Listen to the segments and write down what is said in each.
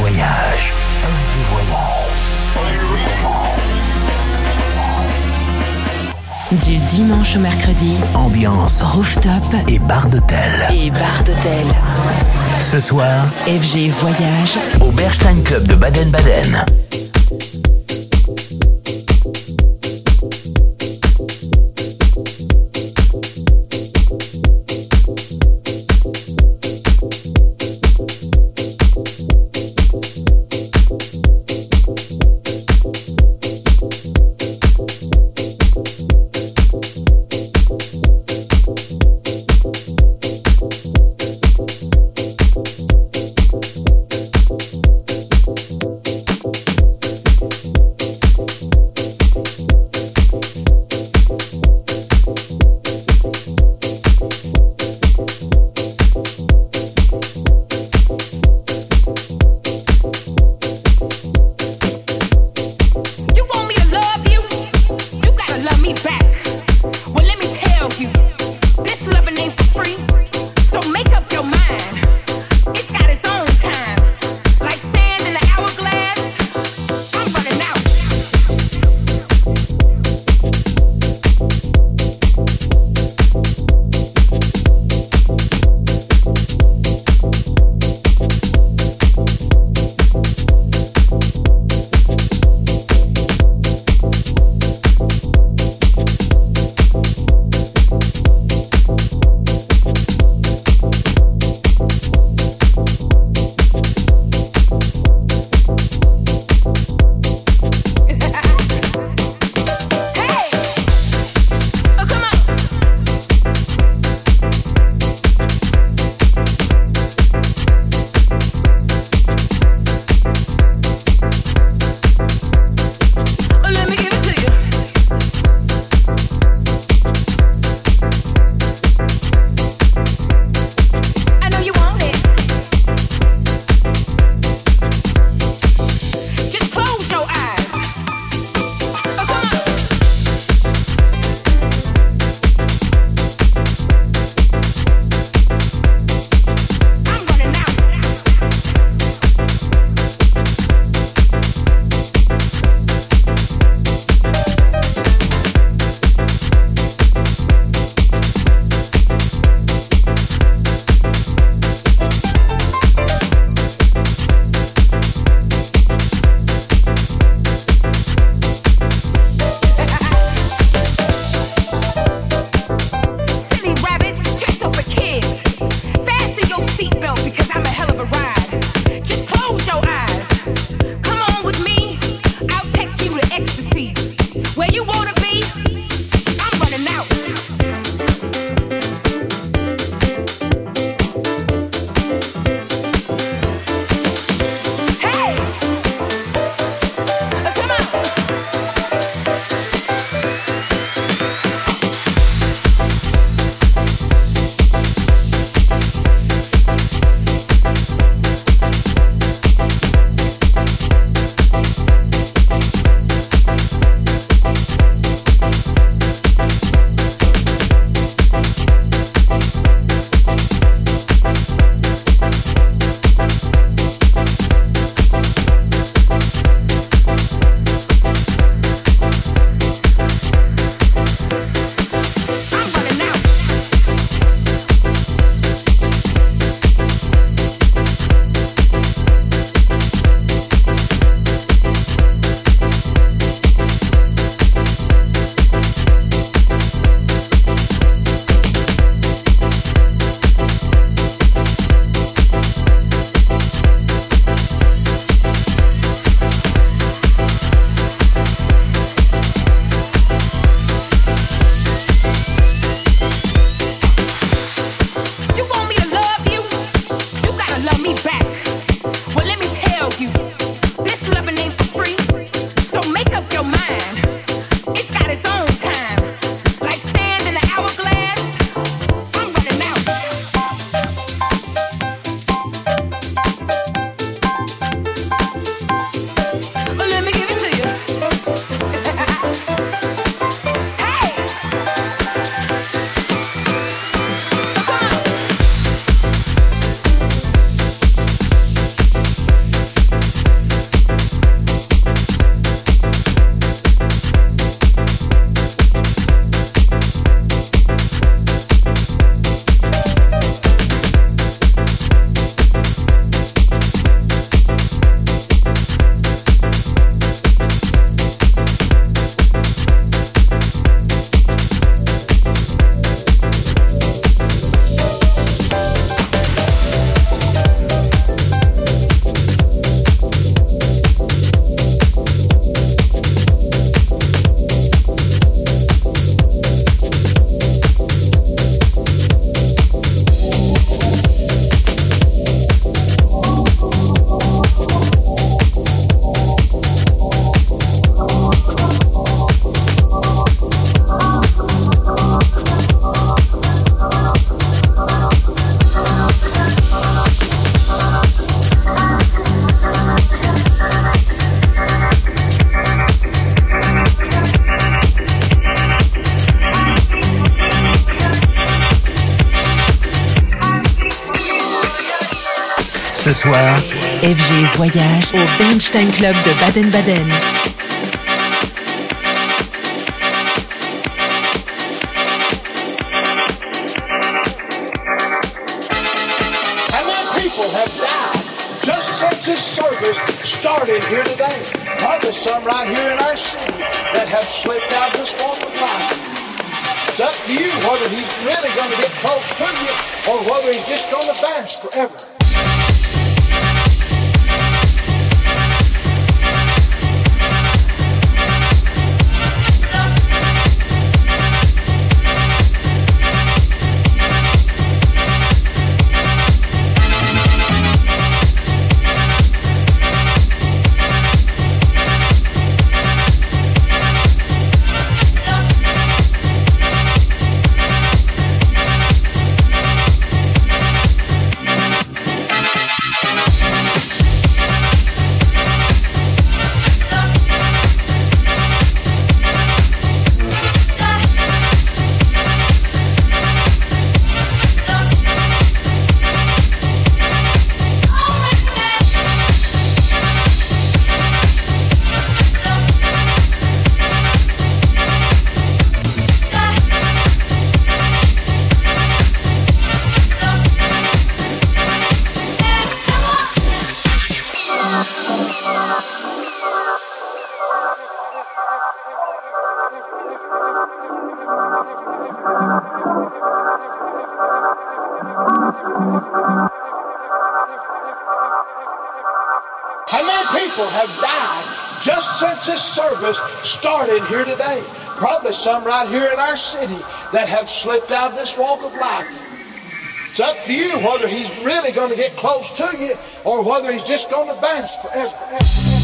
voyage. Du dimanche au mercredi, ambiance rooftop et bar d'hôtel. Et bar d'hôtel. Ce soir, FG Voyage au Berstein Club de Baden-Baden. voyage au Bernstein Club de Baden-Baden. And my people have died just since this service started here today. Probably some right here in our city that have slipped out this walk of life. It's up to you whether he's really going to get close to you or whether he's just going to vanish forever. in here today. Probably some right here in our city that have slipped out of this walk of life. It's up to you whether he's really going to get close to you or whether he's just going to vanish forever. forever.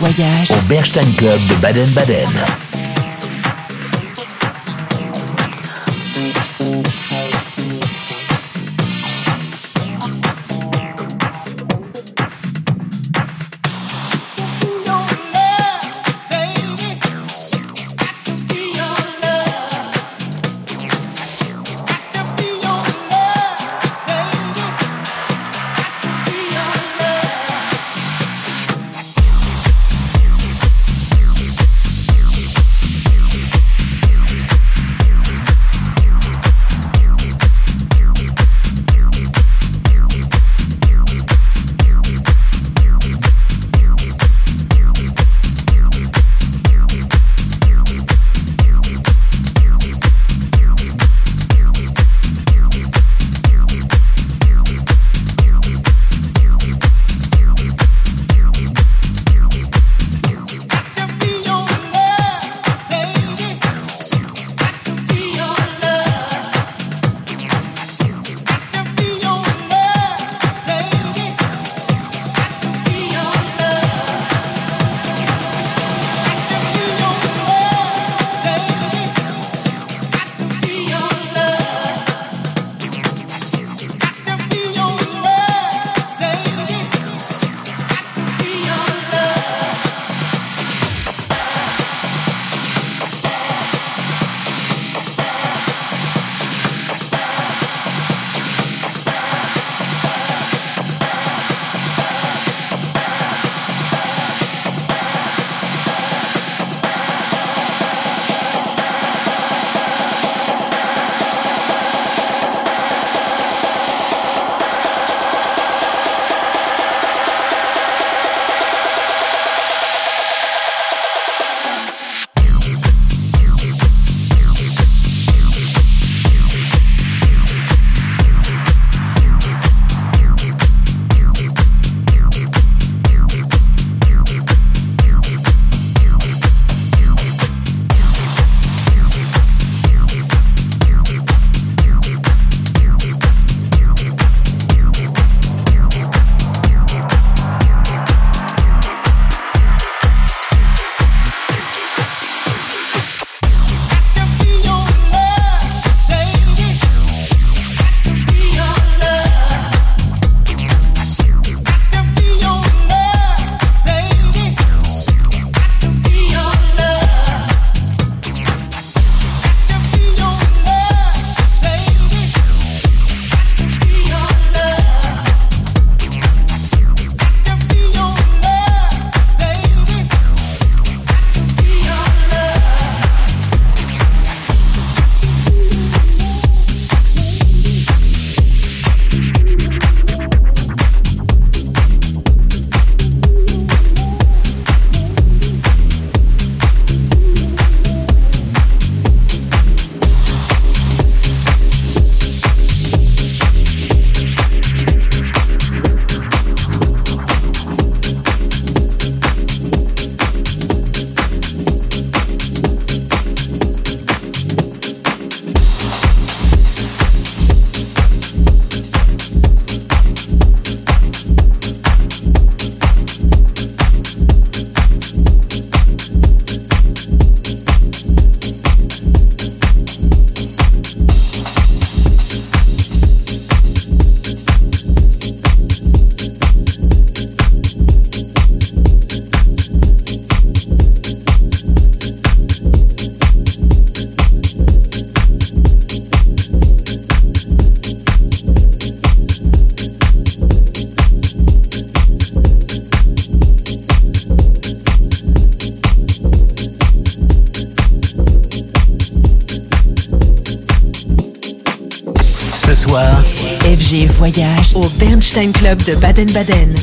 voyage au Berstein Club de Baden-Baden. Voyage au Bernstein Club de Baden-Baden.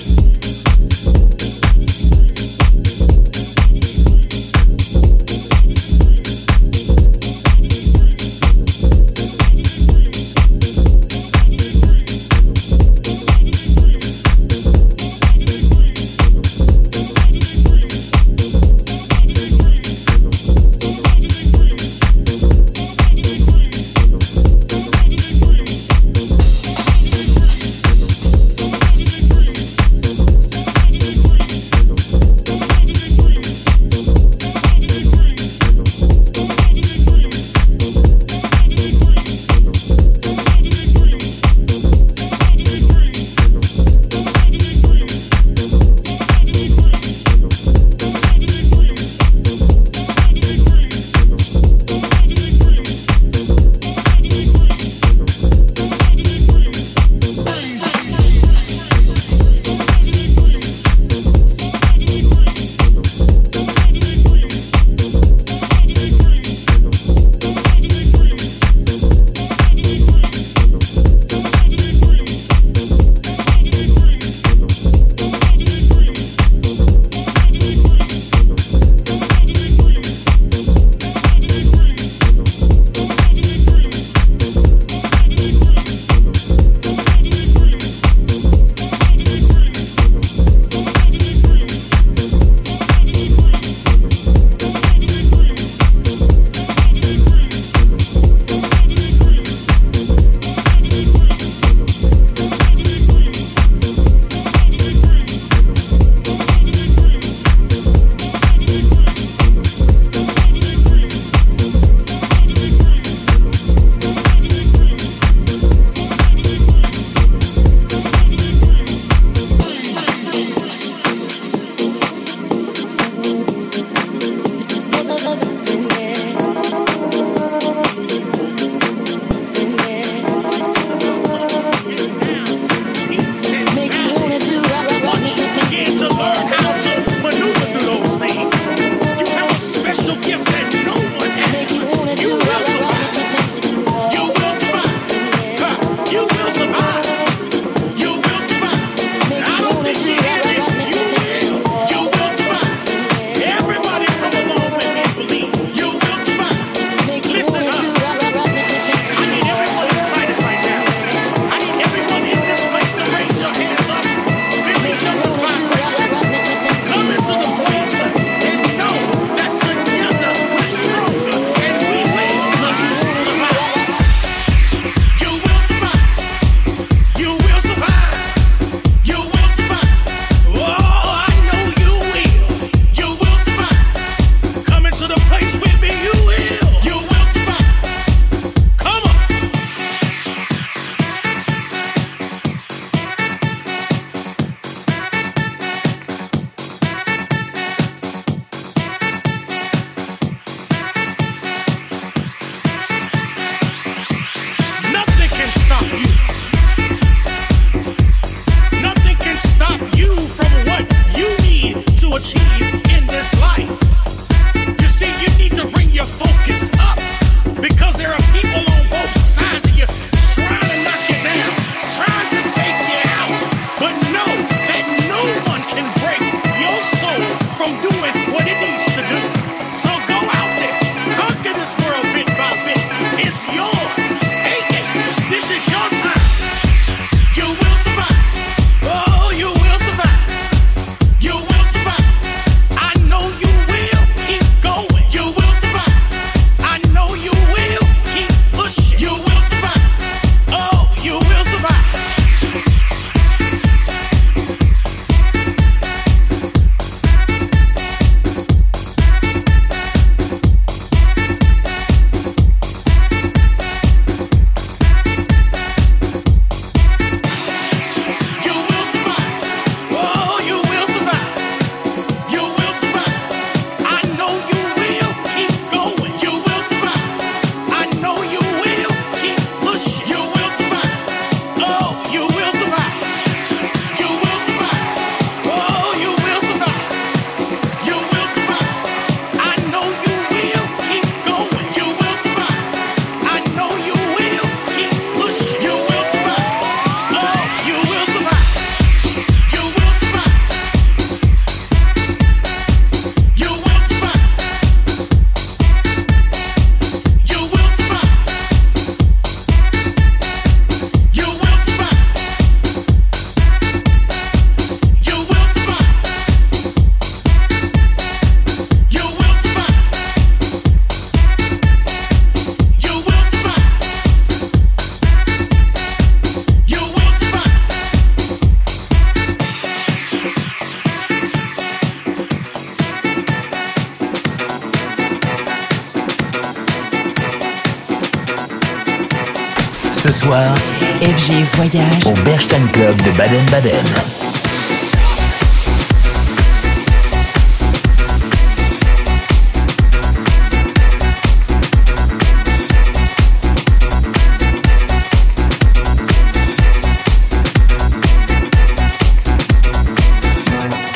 voyage au Berstein Club de Baden-Baden.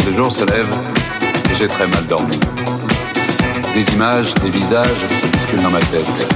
Le jour se lève et j'ai très mal dormi. Des images, des visages se bousculent dans ma tête.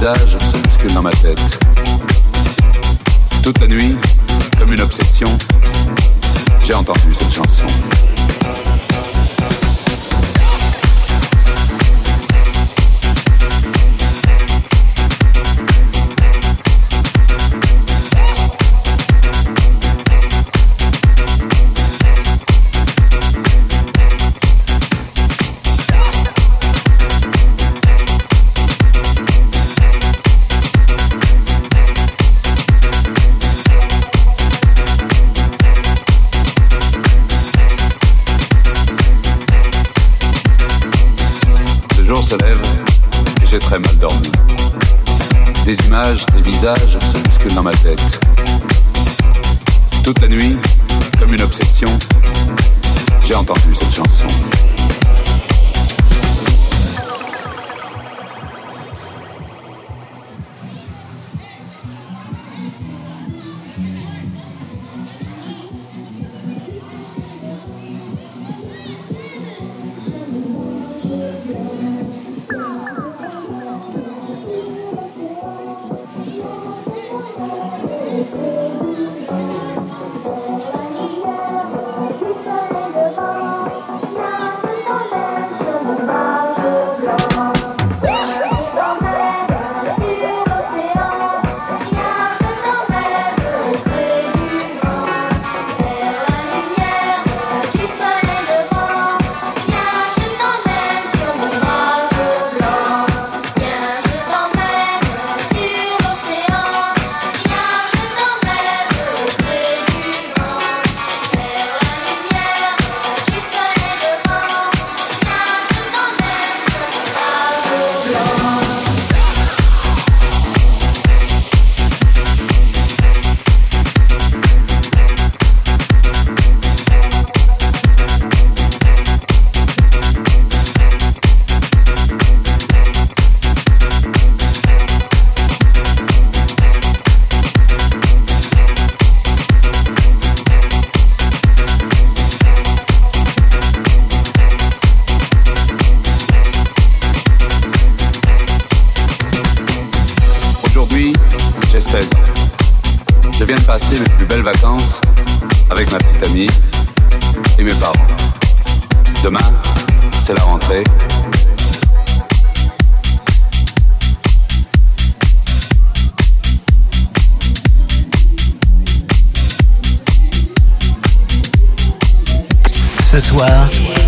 visage se dans ma tête. Toute la nuit, comme une obsession, j'ai entendu cette chanson. avec ma petite amie et mes parents. Demain, c'est la rentrée. Ce soir,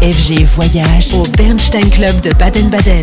FG voyage au Bernstein Club de Baden-Baden.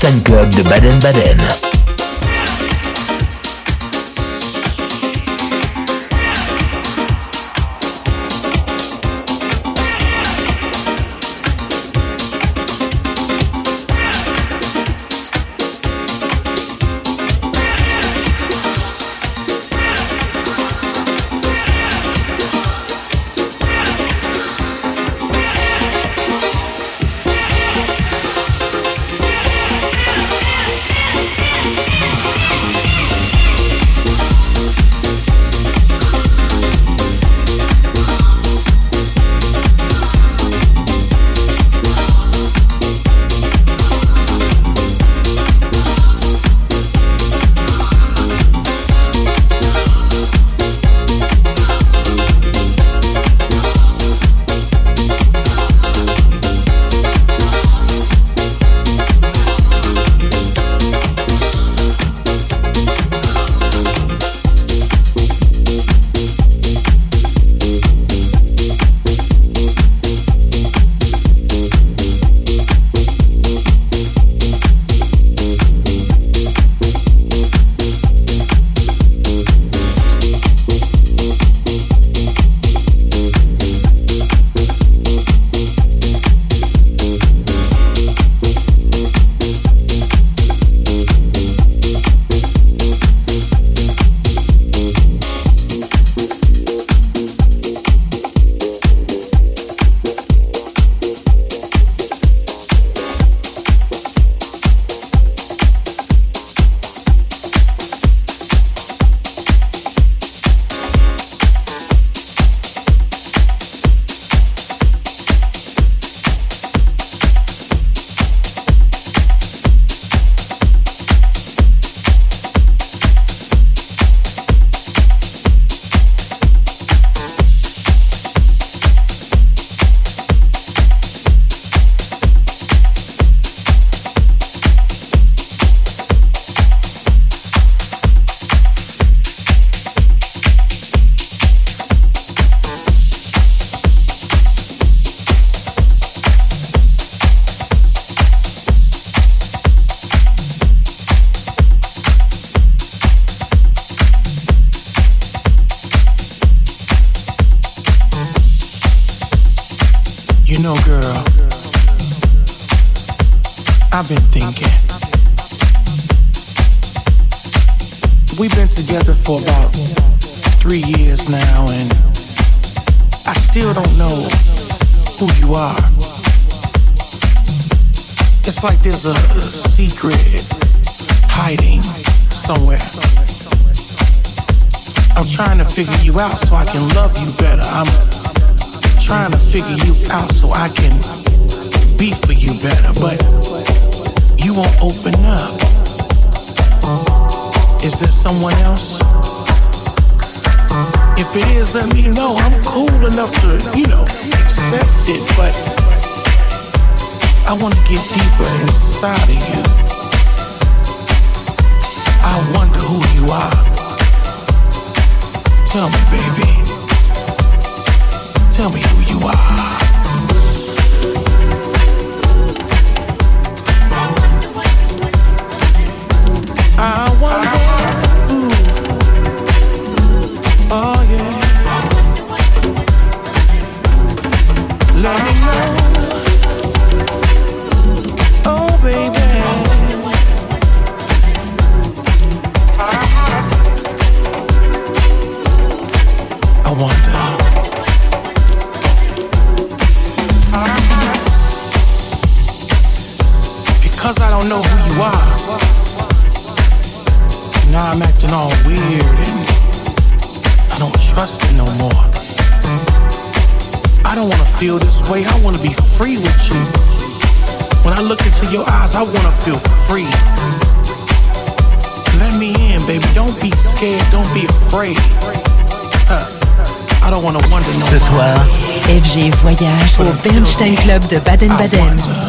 Lunchtime Club de Baden-Baden. If it is, let me know. I'm cool enough to, you know, accept it, but I want to get deeper inside of you. I wonder who you are. Tell me, baby. Tell me who you are. Way, I wanna be free with you. When I look into your eyes, I wanna feel free. Let me in, baby. Don't be scared. Don't be afraid. Uh, I don't wanna wonder no Ce soir, FG voyage au Bernstein Club de Baden-Baden.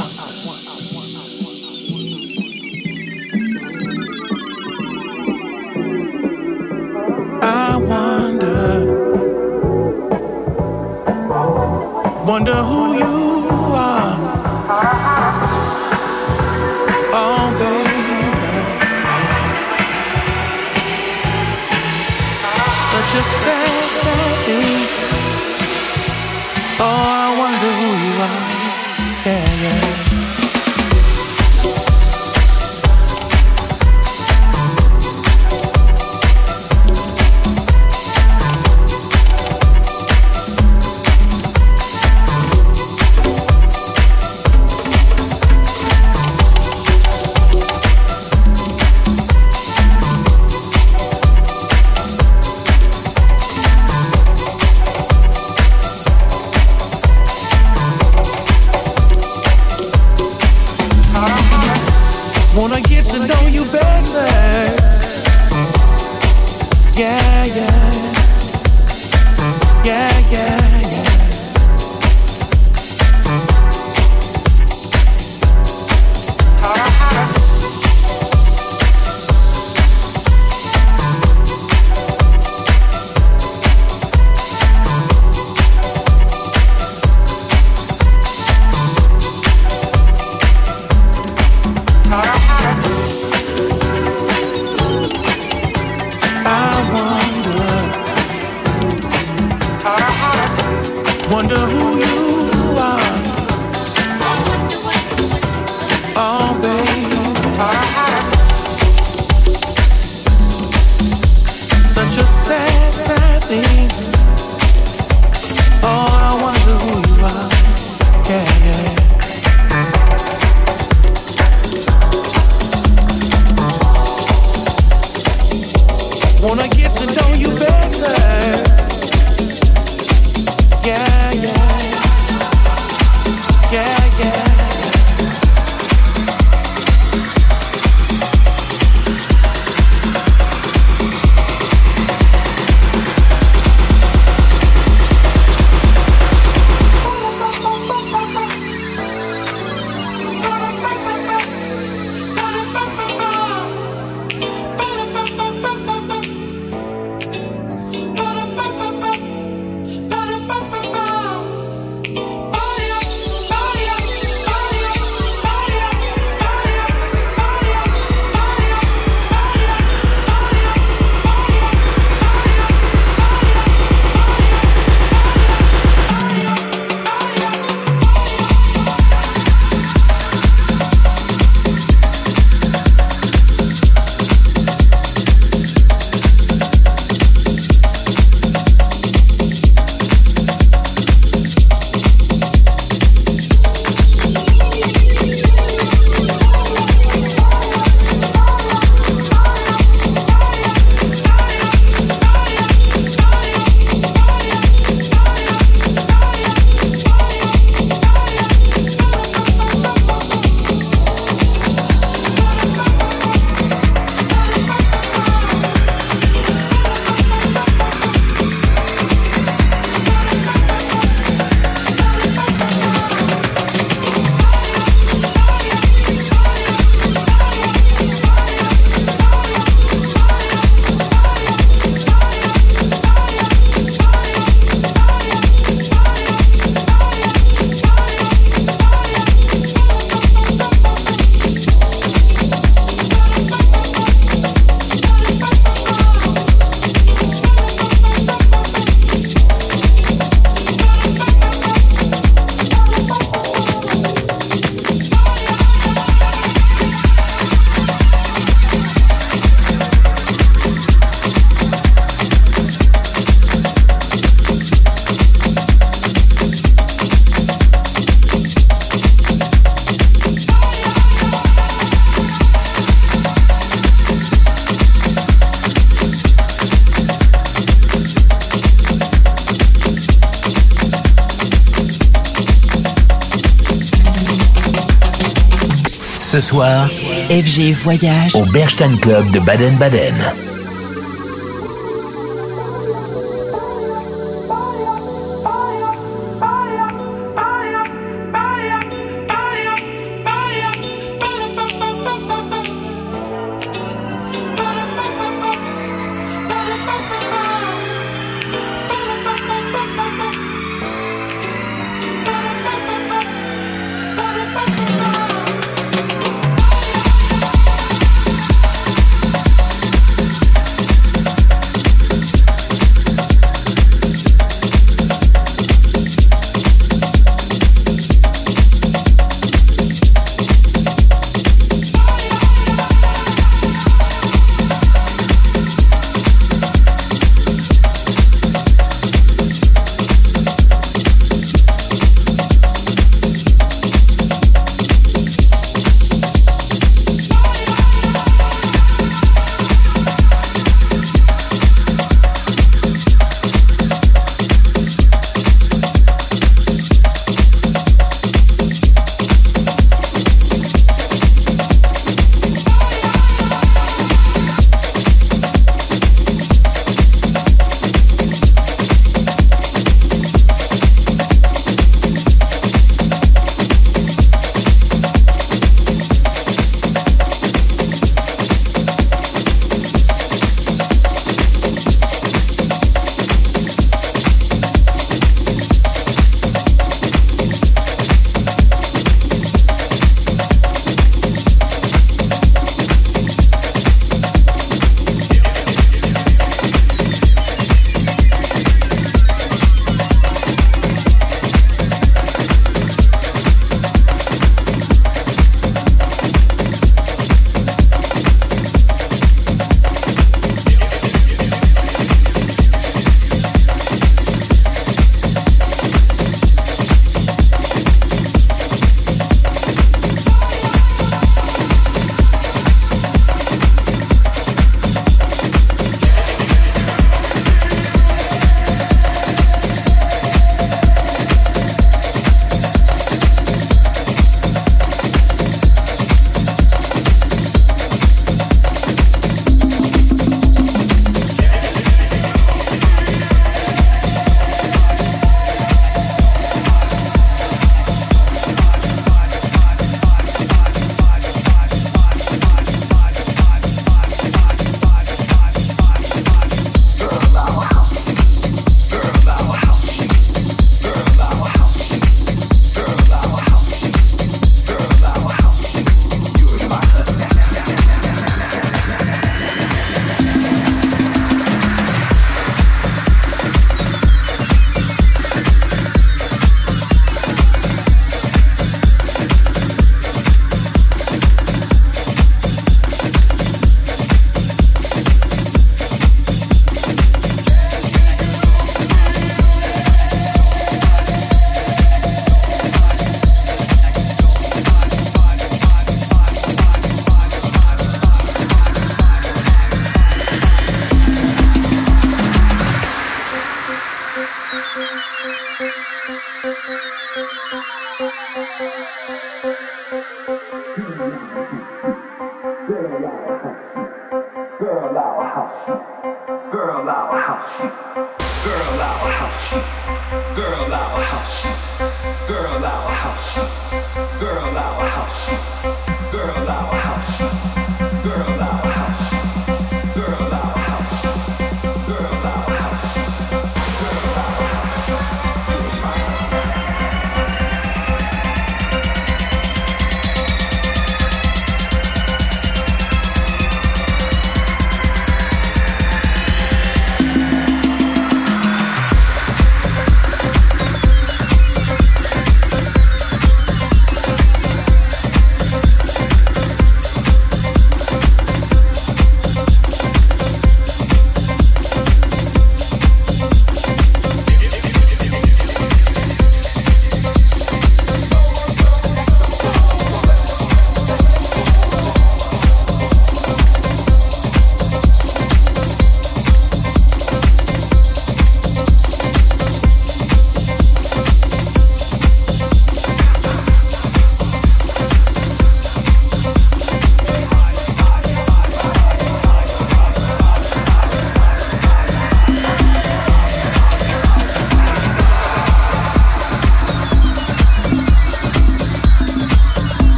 FG Voyage au Berstein Club de Baden-Baden.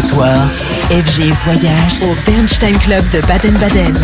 ce soir, FG Voyage au Bernstein Club de Baden-Baden.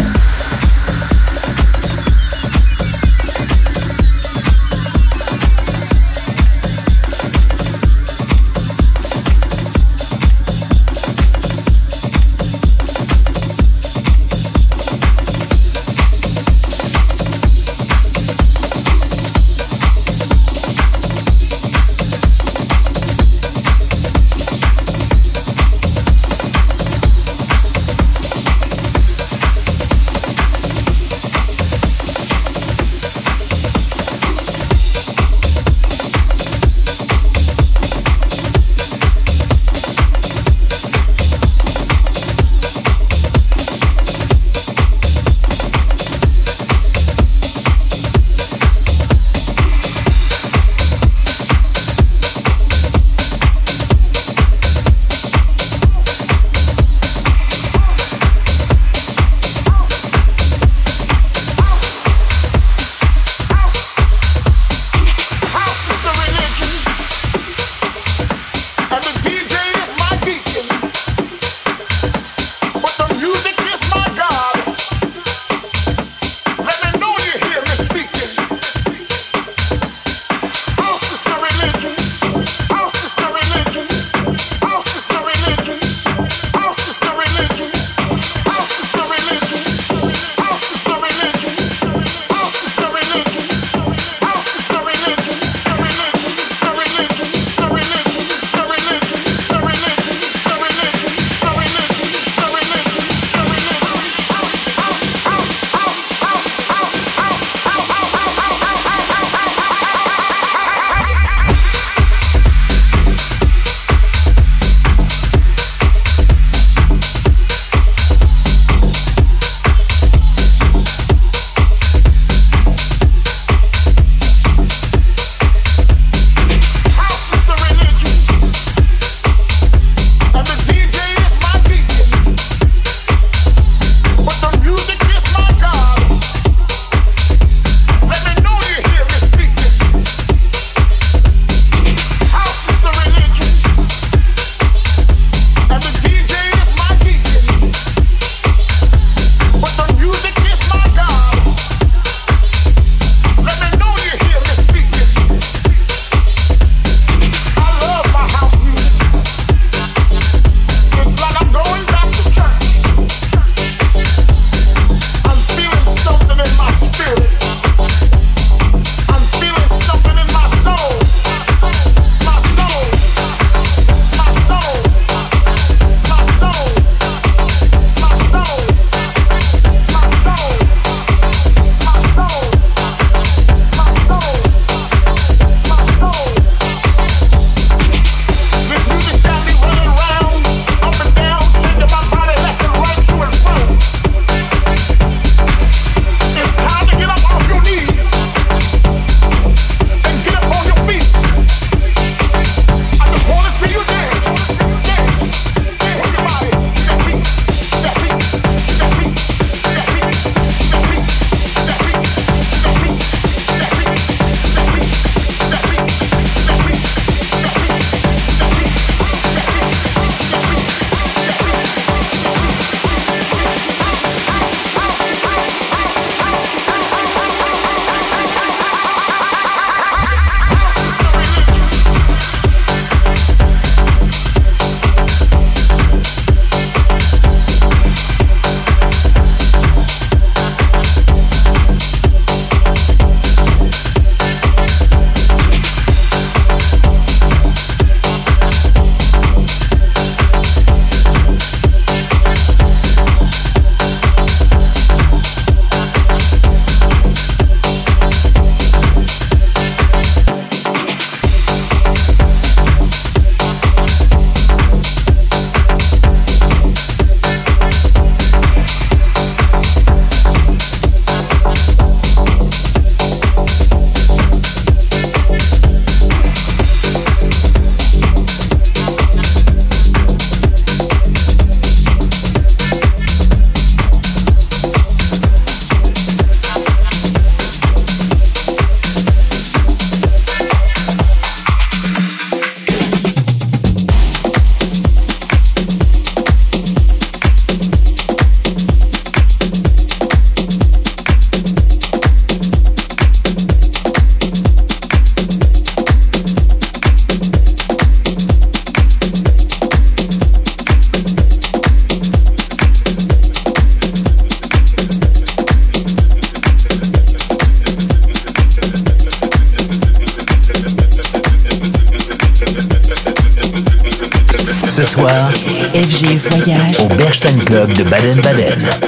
de Baden-Baden.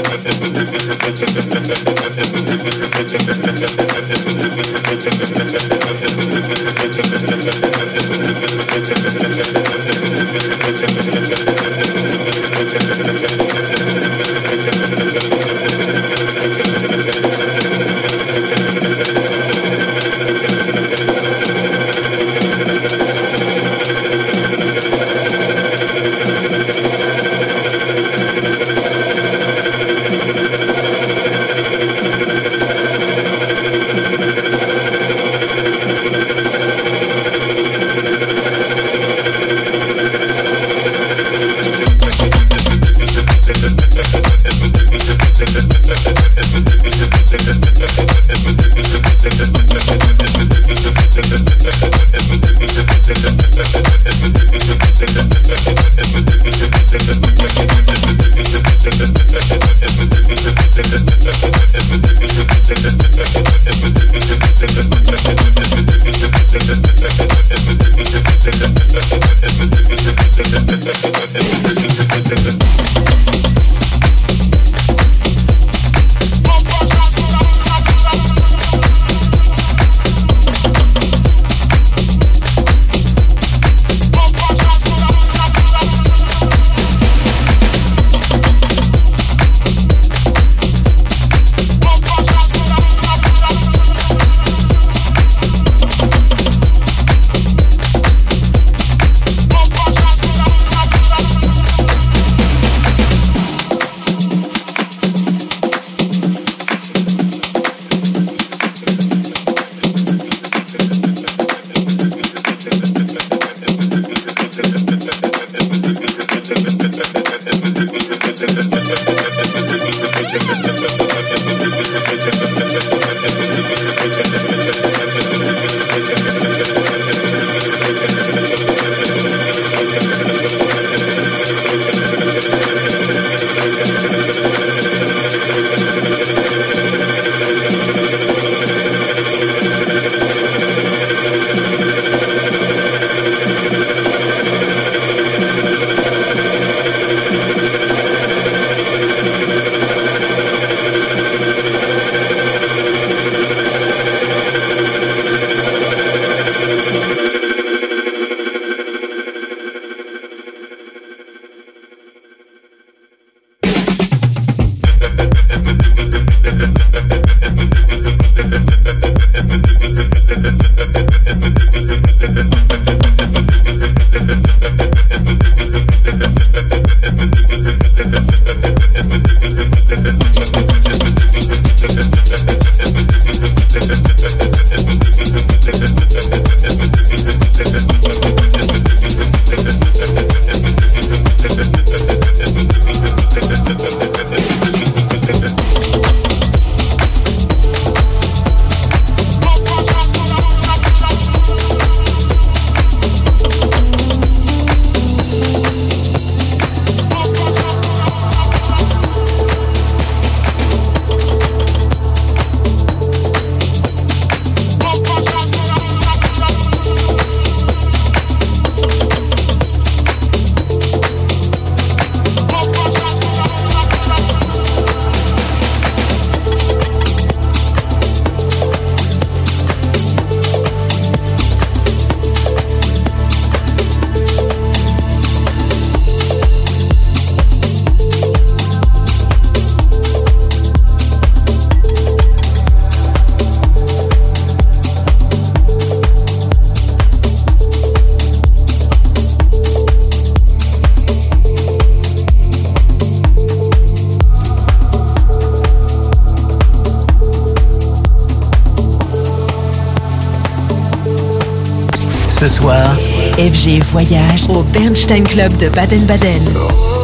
FG Voyage au Bernstein Club de Baden-Baden.